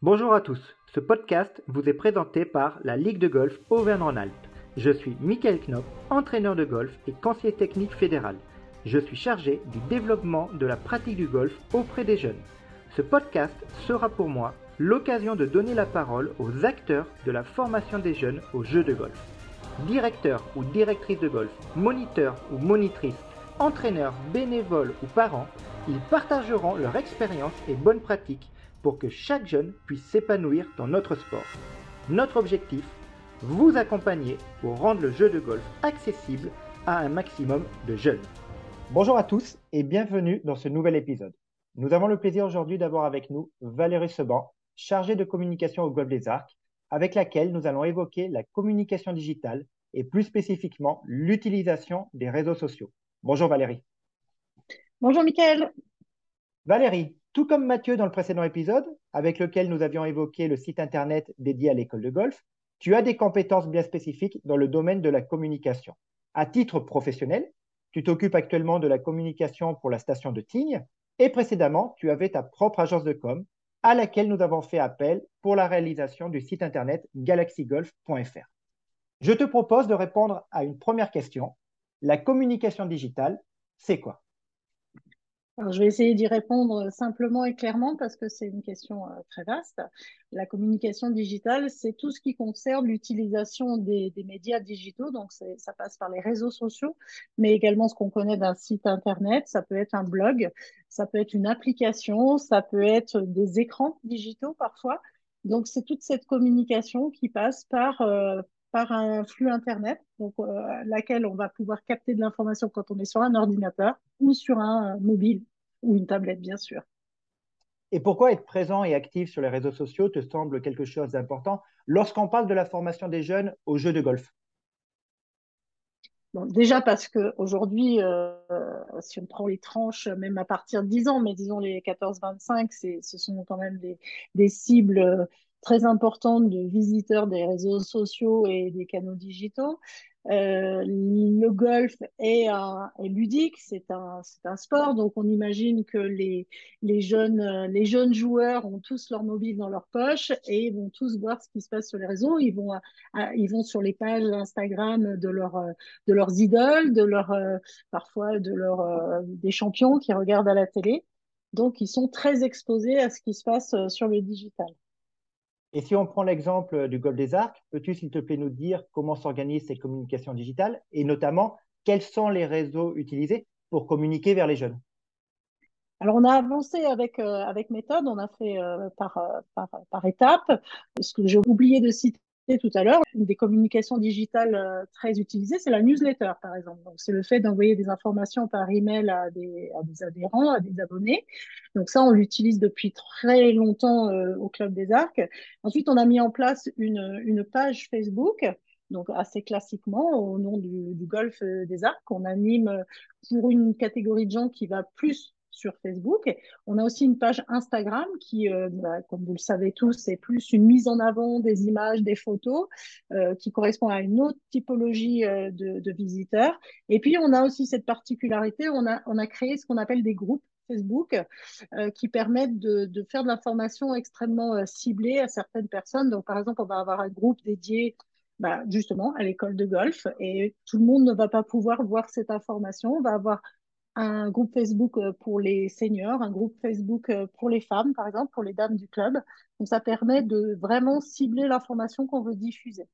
Bonjour à tous. Ce podcast vous est présenté par la Ligue de golf Auvergne-Rhône-Alpes. Je suis Michael Knop, entraîneur de golf et conseiller technique fédéral. Je suis chargé du développement de la pratique du golf auprès des jeunes. Ce podcast sera pour moi l'occasion de donner la parole aux acteurs de la formation des jeunes au jeu de golf. Directeur ou directrice de golf, moniteur ou monitrice, entraîneur, bénévole ou parents, ils partageront leur expérience et bonnes pratiques pour que chaque jeune puisse s'épanouir dans notre sport. Notre objectif, vous accompagner pour rendre le jeu de golf accessible à un maximum de jeunes. Bonjour à tous et bienvenue dans ce nouvel épisode. Nous avons le plaisir aujourd'hui d'avoir avec nous Valérie Seban, chargée de communication au Golf des Arcs, avec laquelle nous allons évoquer la communication digitale et plus spécifiquement l'utilisation des réseaux sociaux. Bonjour Valérie. Bonjour Mickaël. Valérie, tout comme Mathieu dans le précédent épisode, avec lequel nous avions évoqué le site internet dédié à l'école de golf, tu as des compétences bien spécifiques dans le domaine de la communication. À titre professionnel, tu t'occupes actuellement de la communication pour la station de Tignes et précédemment, tu avais ta propre agence de com à laquelle nous avons fait appel pour la réalisation du site internet galaxygolf.fr. Je te propose de répondre à une première question. La communication digitale, c'est quoi? Je vais essayer d'y répondre simplement et clairement parce que c'est une question euh, très vaste. La communication digitale, c'est tout ce qui concerne l'utilisation des, médias digitaux. Donc, ça passe par les réseaux sociaux, mais également ce qu'on connaît d'un site Internet. Ça peut être un blog, ça peut être une application, ça peut être des écrans digitaux parfois. Donc, c'est toute cette communication qui passe par, euh, par un flux Internet, donc euh, laquelle on va pouvoir capter de l'information quand on est sur un ordinateur ou sur un euh, mobile ou une tablette, bien sûr. Et pourquoi être présent et actif sur les réseaux sociaux te semble quelque chose d'important lorsqu'on parle de la formation des jeunes au jeu de golf? Déjà parce qu'aujourd'hui, euh, si on prend les tranches, même à partir de 10 ans, mais disons les 14-25, ce sont quand même des, des cibles très importante de visiteurs des réseaux sociaux et des canaux digitaux. Euh, le golf est, un, est ludique, c'est un, un, sport, donc on imagine que les, les, jeunes, les jeunes joueurs ont tous leur mobile dans leur poche et vont tous voir ce qui se passe sur les réseaux. Ils vont, ils vont sur les pages Instagram de, leur, de leurs idoles, de leur, parfois de leur, des champions qui regardent à la télé. Donc, ils sont très exposés à ce qui se passe sur le digital. Et si on prend l'exemple du Golfe des Arcs, peux-tu, s'il te plaît, nous dire comment s'organisent ces communications digitales et notamment quels sont les réseaux utilisés pour communiquer vers les jeunes? Alors, on a avancé avec, euh, méthode, on a fait euh, par, euh, par, par étapes. Ce que j'ai oublié de citer, tout à l'heure, une des communications digitales euh, très utilisées, c'est la newsletter, par exemple. Donc, c'est le fait d'envoyer des informations par email à des, à des adhérents, à des abonnés. Donc, ça, on l'utilise depuis très longtemps euh, au Club des Arcs. Ensuite, on a mis en place une, une page Facebook donc assez classiquement au nom du, du Golf des Arcs. On anime pour une catégorie de gens qui va plus sur Facebook. On a aussi une page Instagram qui, euh, bah, comme vous le savez tous, c'est plus une mise en avant des images, des photos, euh, qui correspond à une autre typologie euh, de, visiteurs. Et puis, on a aussi cette particularité, on a, on a créé ce qu'on appelle des groupes Facebook qui permettent de, faire de l'information extrêmement ciblée à certaines personnes. Donc, par exemple, on va avoir un groupe dédié bah, justement à l'école de golf et tout le monde ne va pas pouvoir voir cette information. On va avoir un groupe Facebook euh, pour les seniors, un groupe Facebook euh, pour les femmes, par exemple, pour les dames du club. Donc, ça permet de vraiment cibler l'information qu'on veut diffuser.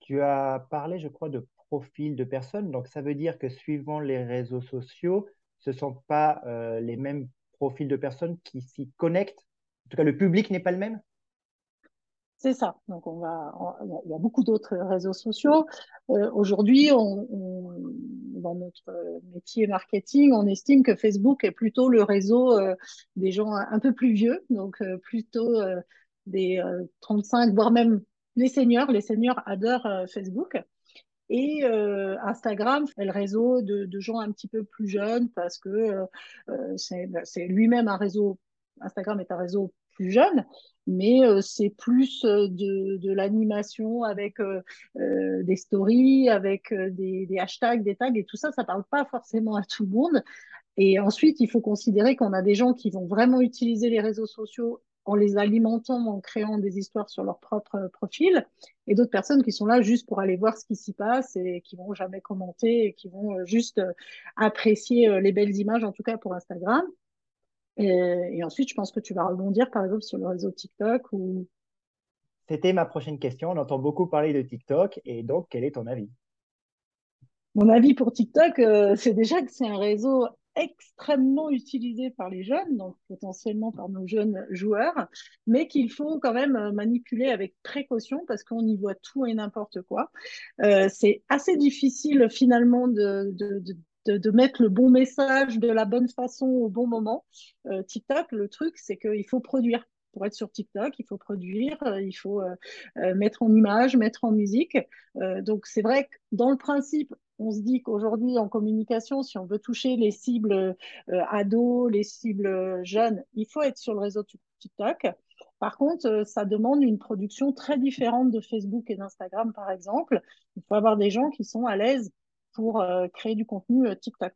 Tu as parlé, je crois, de profils de personnes. Donc, ça veut dire que suivant les réseaux sociaux, ce ne sont pas euh, les mêmes profils de personnes qui s'y connectent. En tout cas, le public n'est pas le même c'est ça. Donc, on va, il y a beaucoup d'autres réseaux sociaux. Euh, aujourd'hui, on, dans notre métier marketing, on estime que Facebook est plutôt le réseau euh, des gens un, peu plus vieux, donc euh, plutôt des 35, voire même les seniors. Les seniors adorent Facebook. Et Instagram est le réseau de, gens un petit peu plus jeunes parce que c'est lui-même un réseau. Instagram est un réseau plus jeune, mais euh, c'est plus euh, de, de l'animation avec euh, des stories, avec des, des, hashtags, des tags et tout ça, ça parle pas forcément à tout le monde. Et ensuite, il faut considérer qu'on a des gens qui vont vraiment utiliser les réseaux sociaux en les alimentant, en créant des histoires sur leur propre profil, et d'autres personnes qui sont là juste pour aller voir ce qui s'y passe et qui vont jamais commenter et qui vont juste apprécier les belles images, en tout cas pour Instagram. Et, et ensuite, je pense que tu vas rebondir, par exemple, sur le réseau TikTok ou c'était ma prochaine question. On entend beaucoup parler de TikTok et donc quel est ton avis? Mon avis pour TikTok, euh, c'est déjà que c'est un réseau extrêmement utilisé par les jeunes, donc potentiellement par nos jeunes joueurs, mais qu'il faut quand même euh, manipuler avec précaution parce qu'on y voit tout et n'importe quoi. Euh, c'est assez difficile finalement de, de, de, de, mettre le bon message de la bonne façon au bon moment. Euh, TikTok, le truc, c'est qu'il faut produire pour être sur TikTok, il faut produire, euh, il faut euh, euh, mettre en image, mettre en musique. donc c'est vrai que dans le principe, on se dit qu'aujourd'hui en communication, si on veut toucher les cibles ados, les cibles jeunes, il faut être sur le réseau TikTok. Par contre, ça demande une production très différente de Facebook et d'Instagram, par exemple. Il faut avoir des gens qui sont à l'aise pour créer du contenu TikTok.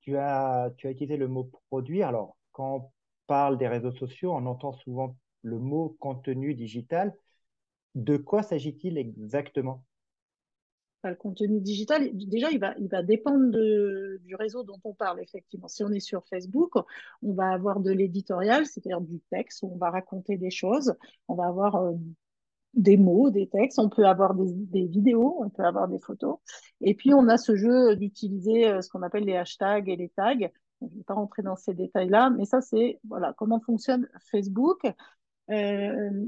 Tu as, tu as utilisé le mot produire. Alors, quand parle des réseaux sociaux, on entend souvent le mot contenu digital. De quoi s'agit-il exactement? Le contenu digital, déjà, il va, il va dépendre de, du réseau dont on parle, effectivement. Si on est sur Facebook, on va avoir de l'éditorial, c'est-à-dire du texte, où on va raconter des choses. On va avoir euh, des mots, des textes, on peut avoir des, des, vidéos, on peut avoir des photos. Et puis, on a ce jeu d'utiliser euh, ce qu'on appelle les hashtags et les tags je ne vais pas rentrer dans ces détails-là, mais ça, c'est voilà, comment fonctionne Facebook. Euh,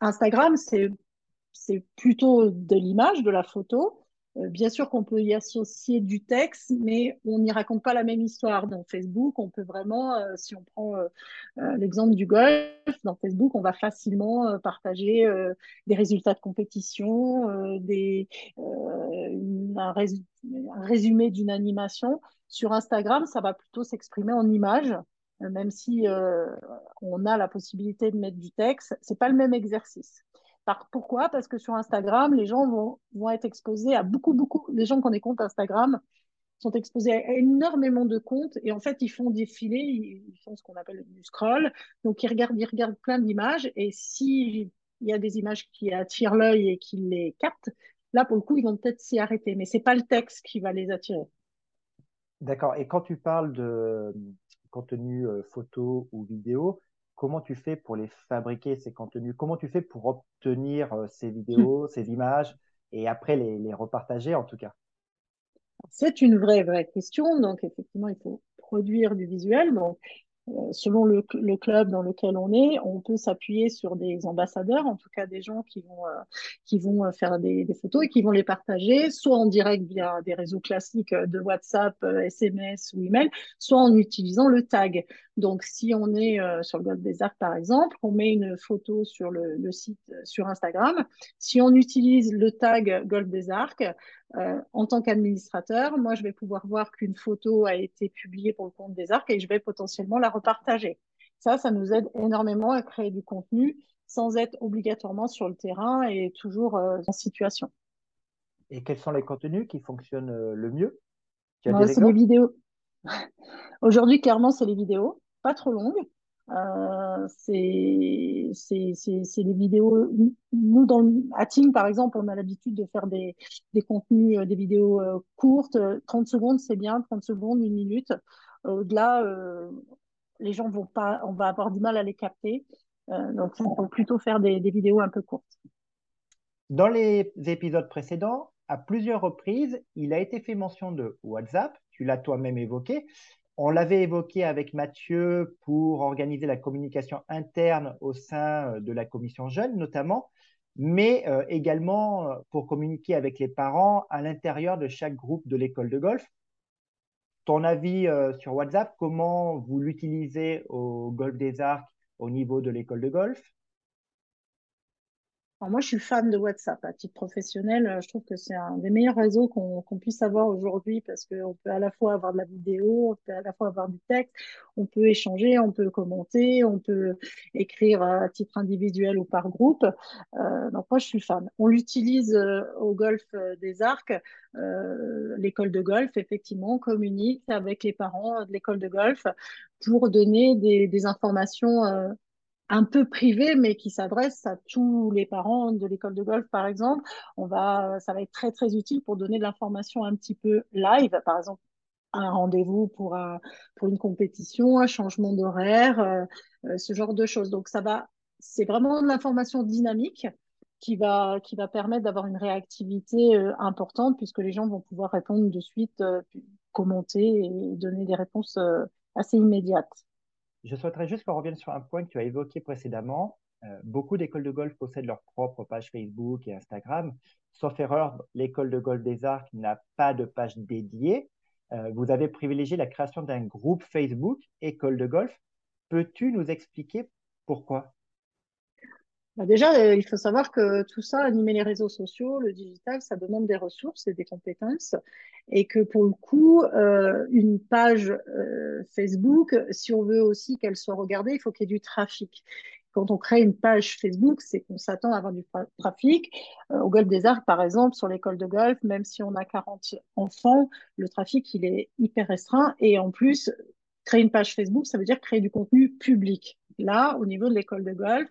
Instagram, c'est plutôt de l'image, de la photo. Euh, bien sûr qu'on peut y associer du texte, mais on n'y raconte pas la même histoire. Dans Facebook, on peut vraiment, euh, si on prend l'exemple du golf, dans Facebook, on va facilement partager des résultats de compétition, un, résumé d'une animation. Sur Instagram, ça va plutôt s'exprimer en images, euh, même si euh, on a la possibilité de mettre du texte. C'est pas le même exercice. Pourquoi? Parce que sur Instagram, les gens vont, être exposés à beaucoup, beaucoup. Les gens qui ont des comptes Instagram sont exposés à énormément de comptes et en fait, ils font défiler, ils font ce qu'on appelle du scroll. Donc, ils regardent, ils regardent plein d'images et s'il y a des images qui attirent l'œil et qui les captent, là, pour le coup, ils vont peut-être s'y arrêter. Mais c'est pas le texte qui va les attirer. D'accord. Et quand tu parles de contenu euh, photo ou vidéo, comment tu fais pour les fabriquer, ces contenus? Comment tu fais pour obtenir euh, ces vidéos, ces images et après les, les repartager en tout cas? C'est une vraie, vraie question. Donc, effectivement, il faut produire du visuel. Donc, selon le, le, club dans lequel on est, on peut s'appuyer sur des ambassadeurs, en tout cas des gens qui vont, euh, qui vont euh, faire des, des, photos et qui vont les partager, soit en direct via des réseaux classiques de WhatsApp, SMS ou email, soit en utilisant le tag. Donc, si on est sur le Golfe des Arcs, par exemple, on met une photo sur le, le site sur Instagram. Si on utilise le tag Golfe des Arcs, euh, en tant qu'administrateur, moi, je vais pouvoir voir qu'une photo a été publiée pour le compte des arcs et je vais potentiellement la repartager. Ça, ça nous aide énormément à créer du contenu sans être obligatoirement sur le terrain et toujours euh, en situation. Et quels sont les contenus qui fonctionnent euh, le mieux? C'est les vidéos. Aujourd'hui, clairement, c'est les vidéos, pas trop longues. Euh, c'est des vidéos. Nous, dans à Team, par exemple, on a l'habitude de faire des, des contenus, euh, des vidéos euh, courtes. 30 secondes, c'est bien. 30 secondes, une minute. Au-delà, euh, les gens vont pas, on va avoir du mal à les capter. Euh, donc, on peut plutôt faire des, des vidéos un peu courtes. Dans les épisodes précédents, à plusieurs reprises, il a été fait mention de WhatsApp. Tu l'as toi-même évoqué. On l'avait évoqué avec Mathieu pour organiser la communication interne au sein euh, de la commission jeune notamment, mais euh, également euh, pour communiquer avec les parents à l'intérieur de chaque groupe de l'école de golf. Ton avis sur WhatsApp, comment vous l'utilisez au Golf des Arcs au niveau de l'école de golf? Moi, je suis fan de WhatsApp à titre professionnel. Euh, je trouve que c'est un des meilleurs réseaux qu'on puisse avoir aujourd'hui parce qu'on peut à la fois avoir de la vidéo, on peut à la fois avoir du texte, on peut échanger, on peut commenter, on peut écrire à titre individuel ou par groupe. Euh, donc moi, je suis fan. On l'utilise euh, au golf euh, des Arcs. Euh, l'école de golf, effectivement, communique avec les parents de l'école de golf pour donner des informations un peu privé, mais qui s'adresse à tous les parents de l'école de golf, par exemple. On va, ça va être très, très utile pour donner de l'information un petit peu live, par exemple un rendez-vous pour, un, pour une compétition, un changement d'horaire, euh, euh, ce genre de choses. Donc, ça va, c'est vraiment de l'information dynamique qui va, qui va permettre d'avoir une réactivité euh, importante puisque les gens vont pouvoir répondre de suite, commenter et donner des réponses assez immédiates. Je souhaiterais juste qu'on revienne sur un point que tu as évoqué précédemment. Euh, beaucoup d'écoles de golf possèdent leur propre page Facebook et Instagram. Sauf erreur, l'école de golf des Arcs n'a pas de page dédiée. Euh, vous avez privilégié la création d'un groupe Facebook, École de golf. Peux-tu nous expliquer pourquoi? Bah, déjà, euh, il faut savoir que tout ça, animer les réseaux sociaux, le digital, ça demande des ressources et des compétences. Et que pour le coup, euh, une page euh, Facebook, si on veut aussi qu'elle soit regardée, il faut qu'il y ait du trafic. Quand on crée une page Facebook, c'est qu'on s'attend à avoir du trafic. au Golfe des Arcs, par exemple, sur l'école de golf, même si on a 40 enfants, le trafic, il est hyper restreint. Et en plus, créer une page Facebook, ça veut dire créer du contenu public. Là, au niveau de l'école de golf,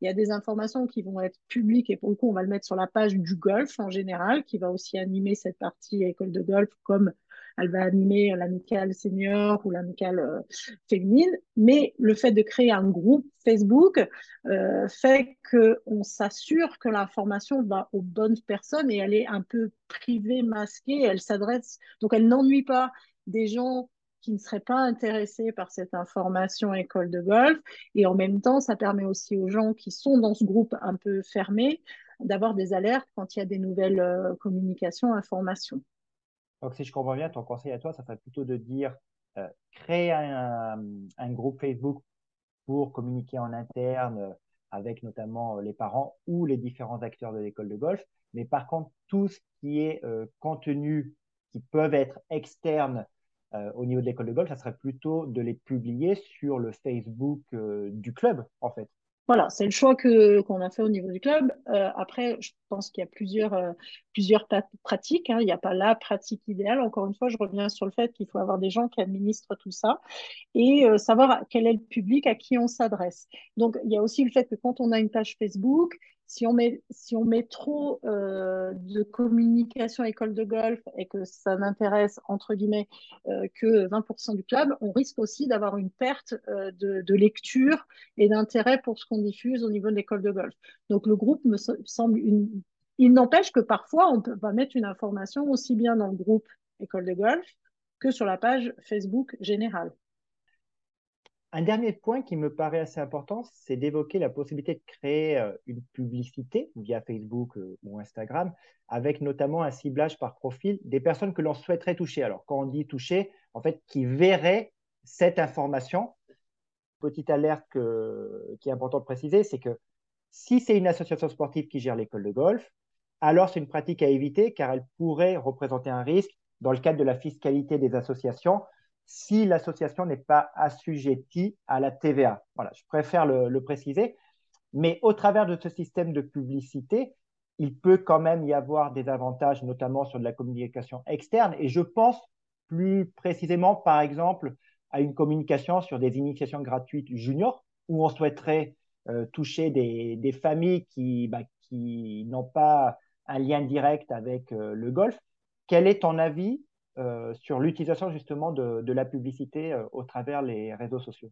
il y a des informations qui vont être publiques et pour le coup, on va le mettre sur la page du golf en général, qui va aussi animer cette partie école de golf comme elle va animer l'amicale senior ou l'amicale euh, féminine. Mais le fait de créer un groupe Facebook euh, fait qu'on s'assure que l'information va aux bonnes personnes et elle est un peu privée, masquée. Elle s'adresse, donc elle n'ennuie pas des gens qui ne seraient pas intéressés par cette information école de golf. Et en même temps, ça permet aussi aux gens qui sont dans ce groupe un peu fermé d'avoir des alertes quand il y a des nouvelles euh, communications, informations. Donc, si je comprends bien, ton conseil à toi, ça serait plutôt de dire euh, créer un, groupe Facebook pour communiquer en interne euh, avec notamment les parents ou les différents acteurs de l'école de golf. Mais par contre, tout ce qui est contenu qui peuvent être externes euh, au niveau de l'école de golf, ça serait plutôt de les publier sur le Facebook euh, du club, en fait. Voilà, c'est le choix que qu'on a fait au niveau du club. Euh, après, je pense qu'il y a plusieurs plusieurs pratiques. Hein. Il n'y a pas la pratique idéale. Encore une fois, je reviens sur le fait qu'il faut avoir des gens qui administrent tout ça et savoir quel est le public à qui on s'adresse. Donc, il y a aussi le fait que quand on a une page Facebook, si on met, si on met trop euh, de communication école de golf et que ça n'intéresse, entre guillemets, euh, que 20% du club, on risque aussi d'avoir une perte euh, de, lecture et d'intérêt pour ce qu'on diffuse au niveau de l'école de golf. Donc, le groupe me semble une... Il n'empêche que parfois, on peut, va mettre une information aussi bien dans le groupe école de golf que sur la page Facebook générale. Un dernier point qui me paraît assez important, c'est d'évoquer la possibilité de créer euh, une publicité via Facebook euh, ou Instagram, avec notamment un ciblage par profil des personnes que l'on souhaiterait toucher. Alors, quand on dit toucher, en fait, qui verraient cette information. Petite alerte qui est important de préciser, c'est que si c'est une association sportive qui gère l'école de golf, alors c'est une pratique à éviter car elle pourrait représenter un risque dans le cadre de la fiscalité des associations si l'association n'est pas assujettie à la TVA. Voilà, je préfère le, préciser. Mais au travers de ce système de publicité, il peut quand même y avoir des avantages, notamment sur de la communication externe. Et je pense plus précisément, par exemple, à une communication sur des initiations gratuites juniors, où on souhaiterait euh, toucher des, familles qui, bah, qui n'ont pas un lien direct avec euh, le golf. Quel est ton avis euh, sur l'utilisation justement de, la publicité euh, au travers les réseaux sociaux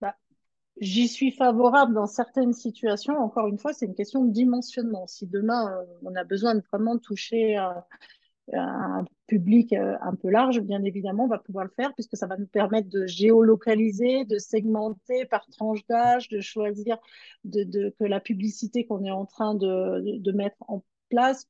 bah, J'y suis favorable dans certaines situations. Encore une fois, c'est une question de dimensionnement. Si demain, euh, on a besoin de vraiment toucher un public un peu large, bien évidemment, on va pouvoir le faire puisque ça va nous permettre de géolocaliser, de segmenter par tranche d'âge, de choisir que la publicité qu'on est en train de, de mettre en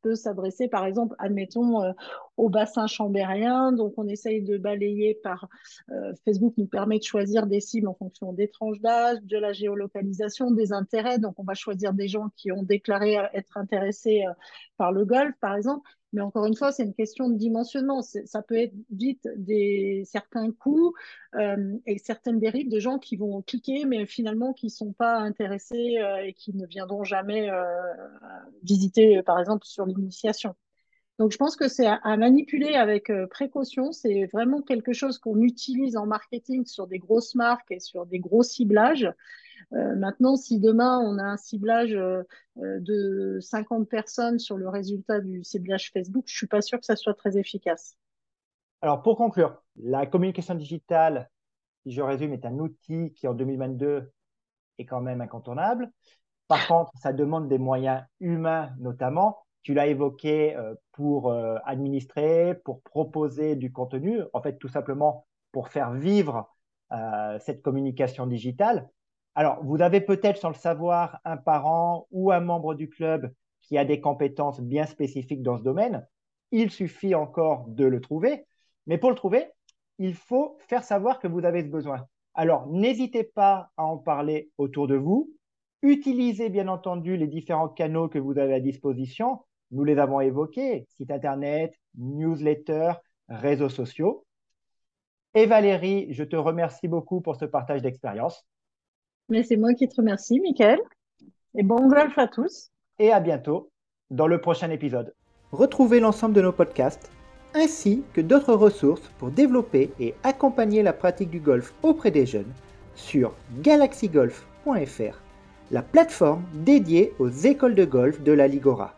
peut s'adresser, par exemple, admettons, euh, au bassin chambérien. Donc, on essaye de balayer par euh, Facebook, nous permet de choisir des cibles en fonction des tranches d'âge, de la géolocalisation, des intérêts. Donc, on va choisir des gens qui ont déclaré être intéressés euh, par le golf, par exemple. Mais encore une fois, c'est une question de dimensionnement. Ça peut être vite des certains coûts euh, et certaines dérives de gens qui vont cliquer, mais finalement qui ne sont pas intéressés euh, et qui ne viendront jamais euh, visiter, par exemple, sur l'initiation. Donc, je pense que c'est à, manipuler avec précaution. C'est vraiment quelque chose qu'on utilise en marketing sur des grosses marques et sur des gros ciblages. Euh, maintenant, si demain on a un ciblage euh, de 50 personnes sur le résultat du ciblage Facebook, je suis pas sûr que ça soit très efficace. Alors, pour conclure, la communication digitale, si je résume, est un outil qui en 2022 est quand même incontournable. Par contre, ça demande des moyens humains notamment tu l'as évoqué euh, pour euh, administrer, pour proposer du contenu, en fait tout simplement pour faire vivre euh, cette communication digitale. Alors, vous avez peut-être, sans le savoir, un parent ou un membre du club qui a des compétences bien spécifiques dans ce domaine. Il suffit encore de le trouver. Mais pour le trouver, il faut faire savoir que vous avez ce besoin. Alors, n'hésitez pas à en parler autour de vous. Utilisez bien entendu les différents canaux que vous avez à disposition. Nous les avons évoqués, site internet, newsletter, réseaux sociaux. Et Valérie, je te remercie beaucoup pour ce partage d'expérience. Mais c'est moi qui te remercie, Mickaël. Et bon golf à tous. Et à bientôt dans le prochain épisode. Retrouvez l'ensemble de nos podcasts ainsi que d'autres ressources pour développer et accompagner la pratique du golf auprès des jeunes sur galaxygolf.fr, la plateforme dédiée aux écoles de golf de la Ligora.